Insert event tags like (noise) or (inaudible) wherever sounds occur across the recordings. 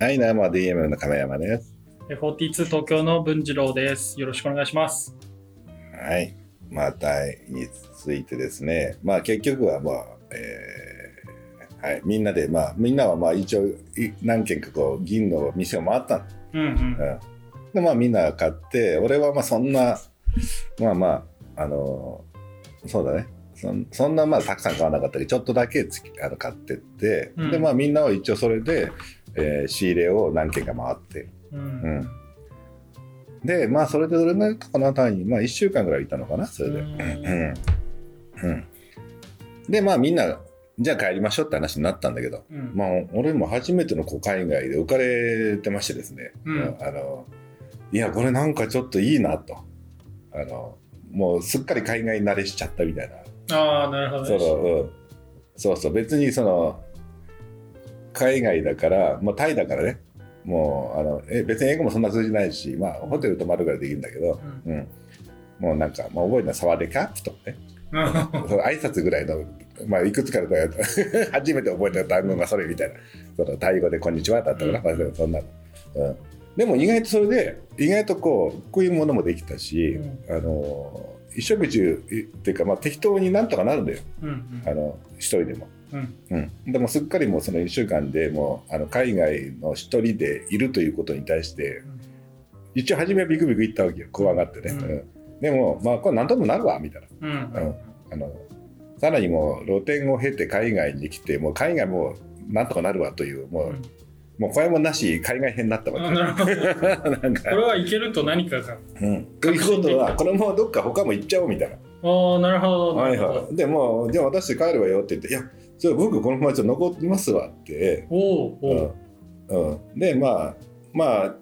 はい、生 DM の亀山です。42東京の文次郎です。よろしくお願いします。はい。まあ、タイについてですね、まあ結局はまあ、えーはい、みんなで、まあ、みんなはまあ一応い何軒かこう銀の店を回ったの。うんうん。うん、で、まあみんな買って、俺はまあそんな、まあまあ、あのそうだね。そんそんなまあたくさん買わなかったけど、ちょっとだけつきあの買ってって、うんで、まあみんなは一応それで、えー仕入れを何軒か回って、う。うんん。で、まあ、それでどれぐらいかな、単位、まあ、1週間ぐらいいたのかな、それで。ううんん。うん。で、まあ、みんな、じゃあ帰りましょうって話になったんだけど、うんまあ、俺も初めてのこう海外で浮かれてましてですね、うんあの、いや、これなんかちょっといいなと。あの、もうすっかり海外慣れしちゃったみたいな。ああ、なるほどね。その、うん。そうそう、別にその、海外だから、まあ、タイだからね、もうあのえ別に英語もそんな通じないし、まあ、ホテル泊まるぐらいできるんだけど、うん。もうなんか、まあ、覚えるのはサワディカップとかね、うん。その挨拶ぐらいの、まあ、いくつかの (laughs) 初めて覚えた単語がそれみたいな、そのタイ語でこんにちはだったか。な、まあそんな。の、うん。でも意外とそれで、意外とこう、こういうものもできたし、あの一食中っていうか、まあ、適当になんとかなるんだよ、うんうん。あの一人でも。うん。うん、でもすっかりもうその1週間でもうあの海外の一人でいるということに対して一応初めはビクビク言ったわけよ。怖がってね、うん。うん。でもまあこれ何ともなるわみたいな、うん。うん。あのさらにもう露店を経て海外に来てもう海外もなんとかなるわというもう,、うん。もう声もなし海外編になったわ。け。(laughs) なんこか、れはいけると何かが。うん、ということはこれもうどっか他も行っちゃおうみたいな。ああ、なるほど。はいはい。でもうじゃあ私帰るわよって言っていやじゃあ僕このままちょっと残りますわって。おおおう。うん。うん、でまあまあ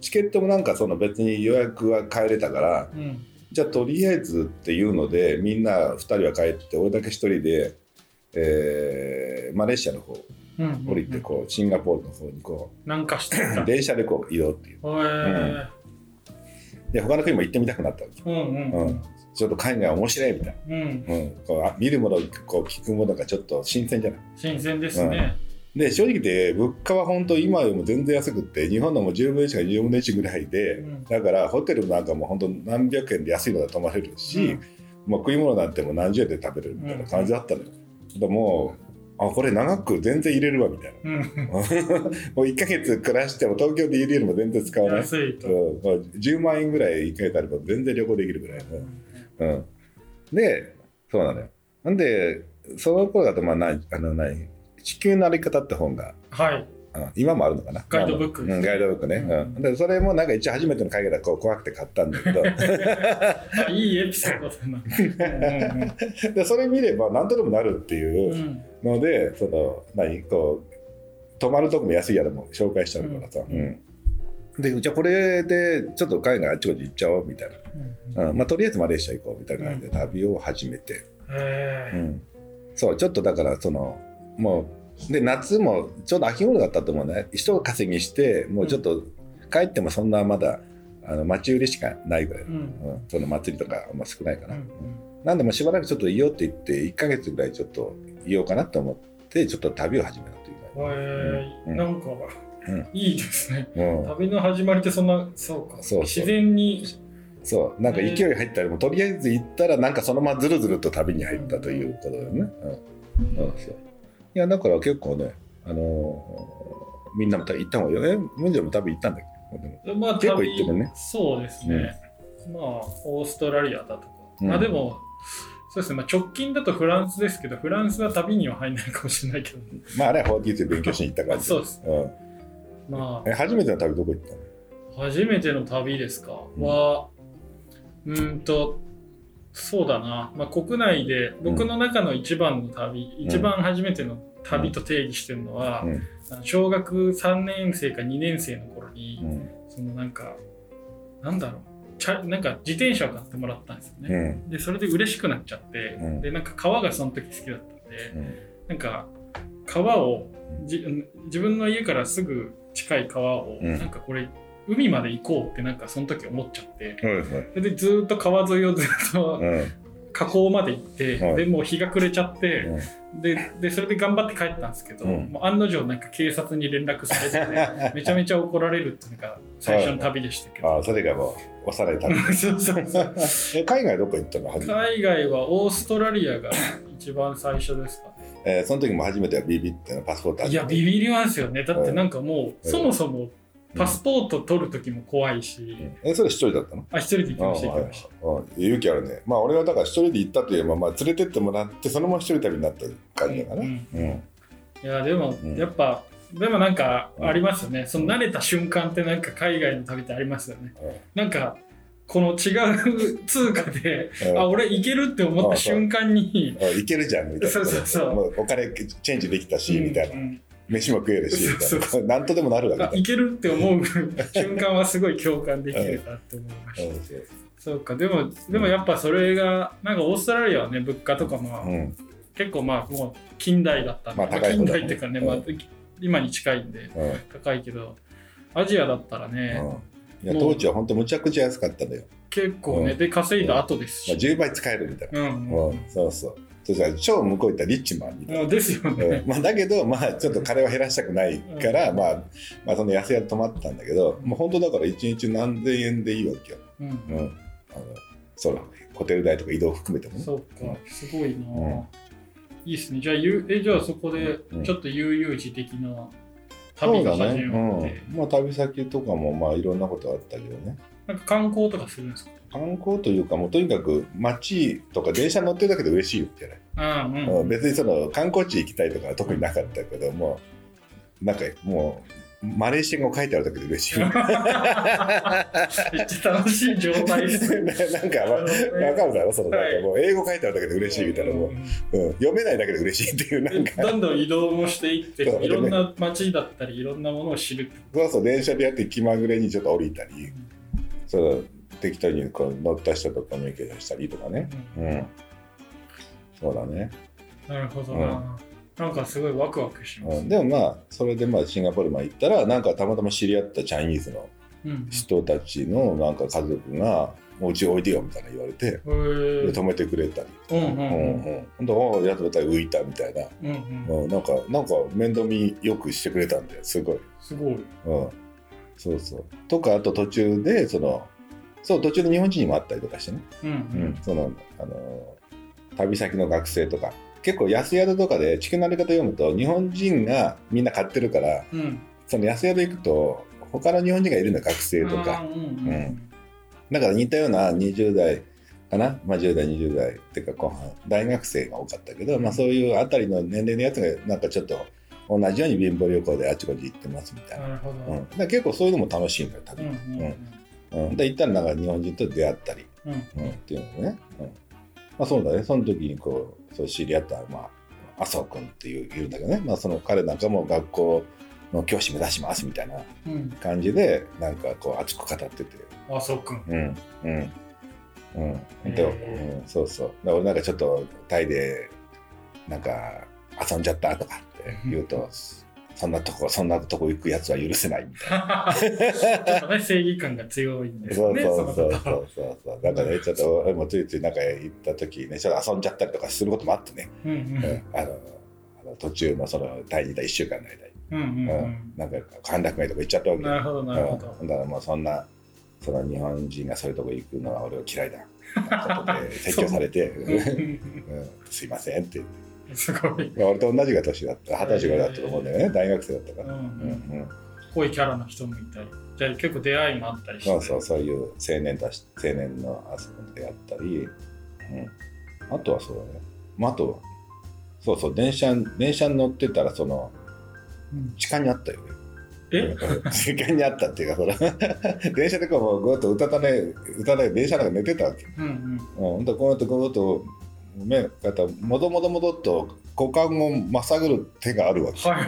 チケットもなんかその別に予約は変えれたからうん。じゃあとりあえずっていうのでみんな2人は帰って俺だけ1人で、えーマレーシアの方うん。うん。降りてこうシンガポールの方にこなんかして。(laughs) 電車でこう移動っていう。へで他の国も行ってみたくなったわけ。え。うんうん。うん。ちょっと海外面白いみたいうん。な、うん、こうあ見るものこう聞くものがちょっと新鮮じゃない。新鮮ですね。で正直言って物価は本当今よりも全然安くって日本のもう10分の1か10分の1ぐらいで、うん。だからホテルなんかも本当何百円で安いので泊まれるし、うん。まあ、食い物なんてもう何十円で食べれるみたいな感じだったのよ、でもうあこれ長く全然入れるわみたいな。うん。(laughs) もう1ヶ月暮らしても東京でいるよりも全然使わない、安いと。うん。まあ10万円ぐらい1ヶ月あれば全然旅行できるぐらいの、うん、でそうなのよ。なんでその頃だとまあなあの何地球の歩き方って本が。はい。あ今もあるのかな？ガイドブック。うん、ガイドブックね、うん。うん。でそれもなんか一応初めての海外だからこう怖くて買ったんだけど。(laughs) あいいエピソードだな。(laughs) でそれ見れば何とでもなるってうんいううんので、その何？こう泊まるとこも安い宿も紹介しちゃうからさ、うん。うん。でじゃあこれでちょっと海外あっちこっち行っちゃおうみたいうん。な、うん。まあ、とりあえずマレーシア行こうみたいな感じで旅を始めて。うん。そうちょっとだからそのもうで夏もちょうど秋頃だったと思うね。一稼ぎしてもうちょっと帰ってもそんなまだあの待ち売りしかないぐらい、ううん。ん。その祭りとかあんま少ないかな、うんなんでもうしばらくちょっといようって言って1ヶ月ぐらいちょっといようかなと思ってちょっと旅を始めたというへえ。うん。なんかうん。いいですね。か、うん、旅の始まりってそんな、そうか。そう自然に。そう。なんか勢い入ったりもとりあえず行ったらなんかそのままずるずると旅に入ったということだよね、うん。うん、そういやだから結構ねあのーみんなも行った方がいいよね。ムンジェも旅行ったんだけど。まあ、結構行ってるね。そうですね。まあ、オーストラリアだとか。うん。まあでも、そうですね、まあ、直近だとフランスですけど、フランスは旅には入らないかもしれないけど、まああれは法律で勉強しに行った感じ。(laughs) そうです、うん、まえ初めての旅どこ行ったの？あ、初めての旅ですか、うん。は、うーんと、そうだな、まあ、国内で僕の中の一番の旅、一番初めての旅と定義してるのは、うん。小学3年生か2年生の頃に、うん。そのなんか、なんだろう、チャなんか自転車を買ってもらったんですよね。うん。でそれで嬉しくなっちゃって、うん。でなんか川がその時好きだったんで、うん。なんか川をじ自分の家からすぐ近い川を、うん。なんかこれ海まで行こうってなんかその時思っちゃってそれでずっと川沿いをずっとうん河口まで行って、はい。でもう日が暮れちゃって、うん。ででそれで頑張って帰ったんですけど、うん。もう案の定なんか警察に連絡されて、ね、(laughs) めちゃめちゃ怒られるっていうのが最初の旅でしたけど、ああそれがもう幼い旅そうそうそう (laughs) え海外どこ行ったの？海外はオーストラリアが一番最初ですかね。えーその時も初めてはビビってのパスポートあいやビビりますよね。だってなんかもう、うん。そもそもパスポート取る時も怖いし、えそれ一人だったの？あ一人で行きましたあ行きました。ああ勇気あるね。まあ俺はだから一人で行ったというまあ、まあ、連れてってもらってそのまま一人旅になった感じだからね、うんいやでも、うん。やっぱでもなんかありますよね、その慣れた瞬間ってなんか海外の旅ってありますよね。なんかこの違う通貨で、うん。あ俺いけるって思った瞬間に、あいけるじゃんみたいな。そうそうそう。もうお金チェンジできたし、みたいな。うん飯も食えるしな。なんとでもなるわけいけるって思う瞬間はすごい共感できるなって思いました、うん。そうか。でもでもやっぱそれがなんかオーストラリアはね物価とかまあ、うん。結構まあもう近代だったんで、近代っていうかね、まあ、今に近いんでうん。高いけどアジアだったらね、うん、いや当時は本当むちゃくちゃ安かったんだよ、結構ね、うん。で稼いだ後ですまあ、し、10倍使えるみたいな、うん。うん。そうそうそしたら超向こう行ったらリッチマンみたいな、うん、ですよね、うん。まあ、だけどまあちょっと金は減らしたくないから、まあ、まあその安宿泊まってたんだけど、もう本当だから1日何千円でいいわけよ、うん。うん、あのそのホテル代とか移動含めてもね。そうかすごいな、うん。いいっすね。じゃあゆえじゃあそこでうん。ちょっと悠々自適な旅が始ね、まって、うん、まあ旅先とかもまあいろんなことあったけどねなんか観光とかするんですか？観光というかもうとにかく街とか電車乗ってるだけで嬉しいよじゃない。ああうん、うん。別にその観光地行きたいとかは特になかったけどもなんかもうマレーシア語書いてあるだけで嬉しい。めっちゃ楽しい状態です。ね (laughs) なんか、まあ、わかるだろ？そのなんかもう英語書いてあるだけで嬉しいみたいなもう、うん、読めないだけで嬉しいっていうなんか。でどんどん移動もしていっていろんな街だったりいろんなものを知るそうそう電車でやって気まぐれにちょっと降りたりそう適当にこう乗った人とコミュニケーションしたりとかね。と、うん。そうだね、なるほどな、なんかすごいワクワクします、うん、でもまあそれでまあシンガポールまで行ったらなんかたまたま知り合ったチャイニーズのうん人たちのなんか家族が「もううちおいでよ」みたいな言われてへー。で泊めてくれたり。うんうんうん。うんうん。やっと浮いたみたいな。うんうん。うん、なんか、なんか面倒見よくしてくれたんだよ、すごい。すごい。うん。そうそう。とか、あと途中で、その、そう、途中で日本人にも会ったりとかしてね。うんううんん。その、あの、旅先の学生とか。結構安宿とかで地球のあり方読むと、日本人がみんな買ってるから、うんその安宿行くと、他の日本人がいるの学生とか。あーうんうんだから似たような20代かな、まあ、10代20代っていうか後半大学生が多かったけど、まあ、そういうあたりの年齢のやつがなんかちょっと同じように貧乏旅行であちこち行ってますみたいな、なるほど、うん、だ結構そういうのも楽しいんだよ多うん分、うん。うん。で行ったらなんか日本人と出会ったり、うん。うん、っていうのね、うん。まあ、そうだね。その時にこうそう知り合った、まあ、麻生君っていういるんだけどね、まあ、その彼なんかも学校の教師目指しますみたいなうん。感じでなんかこう熱く語ってて。あそうくん。うん。うん。うんでうん、そうそう。俺なんかちょっとタイでなんか遊んじゃったとか言うと、そんなとこそんなとこ行くやつは許せないみたいちょっとね正義感が強いんでなすねそうそうそうそうそう。そうだからねちょっと俺もついついなんか行った時ねちょっと遊んじゃったりとかすることもあってね、うんうんうん。あのあの途中のそのタイにいた1週間の間に、うんうんううん。んなんか歓楽街とか行っちゃったわけよ。なるほどなるほど。うん、だからもうそんなその日本人がそういうとこ行くのは俺は嫌いだ。(laughs) ことで説教されて、うんすいませんって言って。うんすごい、まあ俺と同じが年だった。二十歳ぐらいだったと思うんだよね。大学生だったから、うんううんん、うん、濃いキャラの人もいたり。じゃあ結構出会いもあったりして。そうそうそういう青年たち青年の遊びであったり、うん、あとはそうだね、まあ、あとはそうそう電車電車に乗ってたらそのうん。痴漢にあったよね。え？痴漢にあったっていうかその (laughs) 電車でこうぐーっと歌ったね歌ったね電車なんか寝てたわけ。うんうん。うん、ほんとこうやってこうやって目がたもどもどもどっと股間をまさぐる手があるわけ。は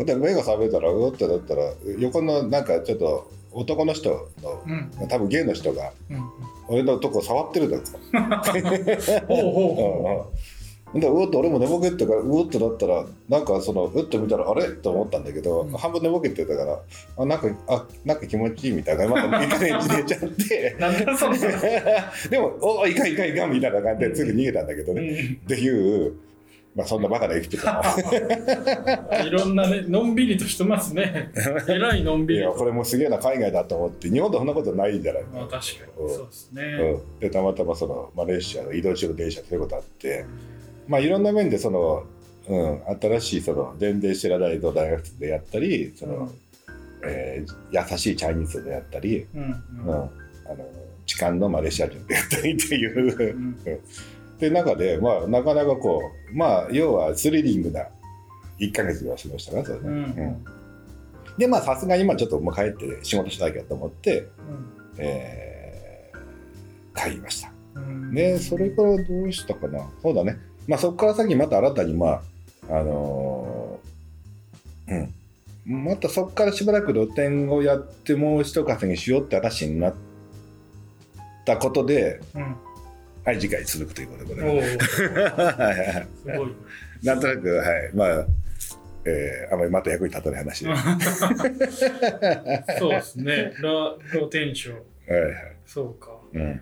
い (laughs) で目が覚めたらうおってだったら横のなんかちょっと男の人のうん。多分ゲイの人がうん俺のとこ触ってるだろ。(laughs) ほう (laughs) でうおっと俺も寝ぼけてたからうおっとなったらなんかそのうっと見たらあれ？と思ったんだけど、うん。半分寝ぼけてたからあなんかあなんか気持ちいいみたいなまたいい加減に寝ちゃって (laughs) (laughs) でもおいかんいかんいかんみたいな感じですぐ逃げたんだけどね、っていう、まあ、そんなバカな生きてた (laughs) いろんなね、のんびりとしてますね。えらいのんびいやりと。これもすげえな海外だと思って。日本でそんなことないんじゃないまあ確かうん。にそうですね。うん、でたまたまそのマレーシアの移動中の電車そういうことあってまあいろんな面でその、うん、新しいその全然知らない大学でやったりその、うん。えー優しいチャイニーズでやったり、うんうん。あの痴漢のマレーシア人でやったりっていう。うん。で中で、まあ、なかなかこうまあ要はスリリングな1ヶ月は過ごしたなそれね、うん。うん。でまあさすがに今ちょっともう帰って仕事しなきゃと思って、えー帰りました。うん。でそれからどうしたかな。そうだねまあそこから先また新たにまああのーうん。またそこからしばらく露店をやってもう一稼ぎしようって話になったことでうん。はい次回続くということでおお、(laughs) はいはいはい。すごい。なんとなくはい。まあえーあまりまた役に立たない話 (laughs) そうですね。ラローテンション。はい。そうか。うん。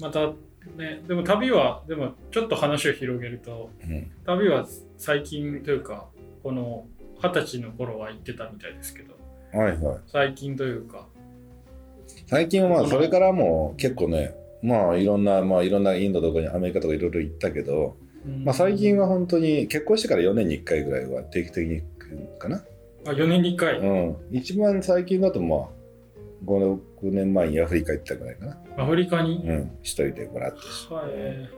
またね、でも旅は、でもちょっと話を広げると、うん。旅は最近というか、この二十歳の頃は行ってたみたいですけど、はいはい。最近というか、最近はまあそれからも結構ねまあいろんなまあいろんなインドとかにアメリカとかいろいろ行ったけど、うん。まあ、最近は本当に結婚してから4年に1回ぐらいは定期的に行くかな、あ4年に1回、うん、一番最近だとまあ56年前にアフリカ行ったぐらいかな、アフリカに、うん、一人でもらって。はい、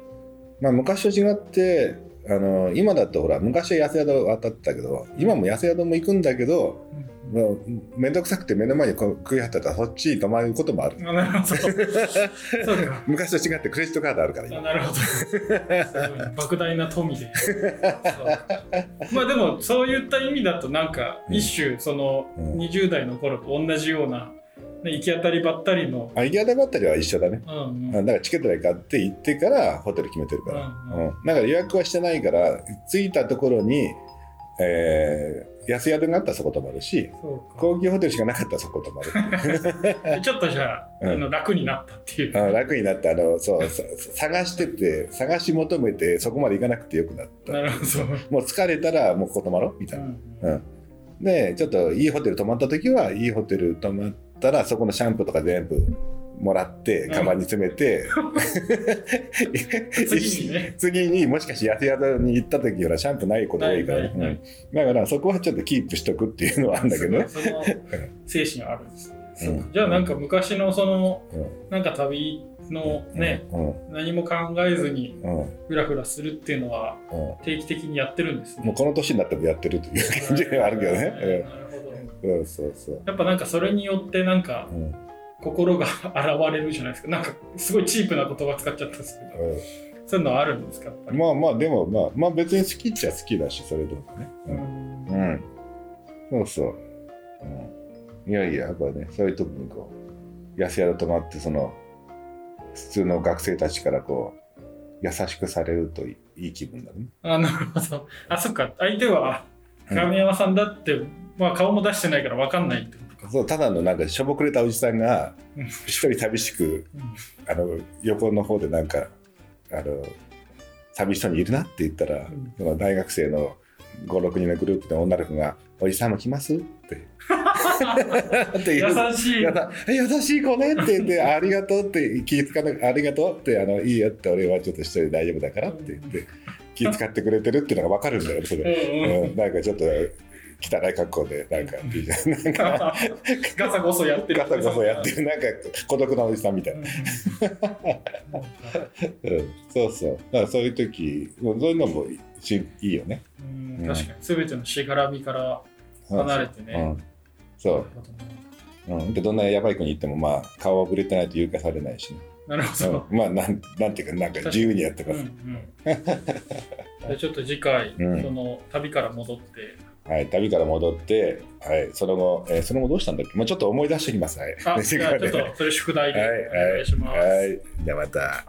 まあ昔と違ってあの今だとほら昔は安宿渡ったけど今も安宿も行くんだけど、もう面倒くさくて目の前に食いはったらそっちに泊まることもある。あなるほど。そうか。(laughs) 昔と違ってクレジットカードあるからなるほど。莫大な富で。まあでもそういった意味だとなんかうん。一種そのうん。20代の頃と同じような、ね、行き当たりばったりの、あ行き当たりばったりは一緒だね。うんうん。だからチケット代買って行ってからホテル決めてるから、ううん。ん。だから予約はしてないから着いたところに、えー安宿があったらそこ泊まるし高級ホテルしかなかったらそこ泊まる (laughs) ちょっとじゃあ,、うん。あの楽になったっていう。あ楽になってあのそうさ探してて探し求めてそこまで行かなくてよくなった。なるほど。もう疲れたらもうここ泊まろうみたいな、うんうん。でちょっといいホテル泊まった時はいいホテル泊まったらそこのシャンプーとか全部もらってうん。カバンに詰めて、(laughs) 次にね。(laughs) 次にもしかして安宿に行った時はシャンプーないことが多いから、ないない。だからそこはちょっとキープしとくっていうのはあるんだけど。ね、その精神あるんですね。そう。んじゃあなんか昔のそのうん。なんか旅のね、うん。何も考えずにうん。うんフラフラするっていうのは定期的にやってるんですね。もうこの年になってもやってるという感じがあるけどね、ほど。うん、そうそうやっぱなんかそれによってなんかそう、うん心が現れるじゃないですか。なんかすごいチープな言葉使っちゃったんですけど、そういうのはあるんですか。まあまあでもまあまあ別に好きっちゃ好きだしそれでもね、ううんんそうそう、うん、いやいややっぱねそういう時にこう安宿泊まってその普通の学生たちからこう優しくされるといいい気分だねあなるほど。あ、そっか。相手はうん亀山さんだって、まあ顔も出してないから分かんないってことか。そうただのなんかしょぼくれたおじさんがうん一人寂しくうんあの横の方でなんかあの寂しそうにいるなって言ったら、んその大学生の56人のグループの女の子が「おじさんも来ます?」って (laughs) 優しい。優しい子ねって言って、ありがとうって、気ぃつかなありがとうって、あのいいよって、俺はちょっと一人で大丈夫だからって言って、気遣ってくれてるっていうのが分かるんだよ、それ。うん、なんかちょっと汚い格好で、なんか、なんか、(laughs) ガサゴソやってる。ガサゴソやってる、なんか孤独なおじさんみたいな。うん (laughs) うん、そうそう。だからそういう時、そういうのもしいいよね。うん確かに全てのしがらみから離れてね。うん、そう、うん。で、どんなやばい子に行っても、まあ、顔はぶれてないと誘拐されないしね。なるほど。うん、まあなん、なんていうか、なんか自由にやってます。うんうんちょっと次回、うんその旅から戻って、はい、旅から戻って、はい、その後、えーその後どうしたんだっけ、まあ、ちょっと思い出しておきます。はい、あ、じゃあちょっとそれ宿題ではい、お願いします。はい、はい、じゃあまた。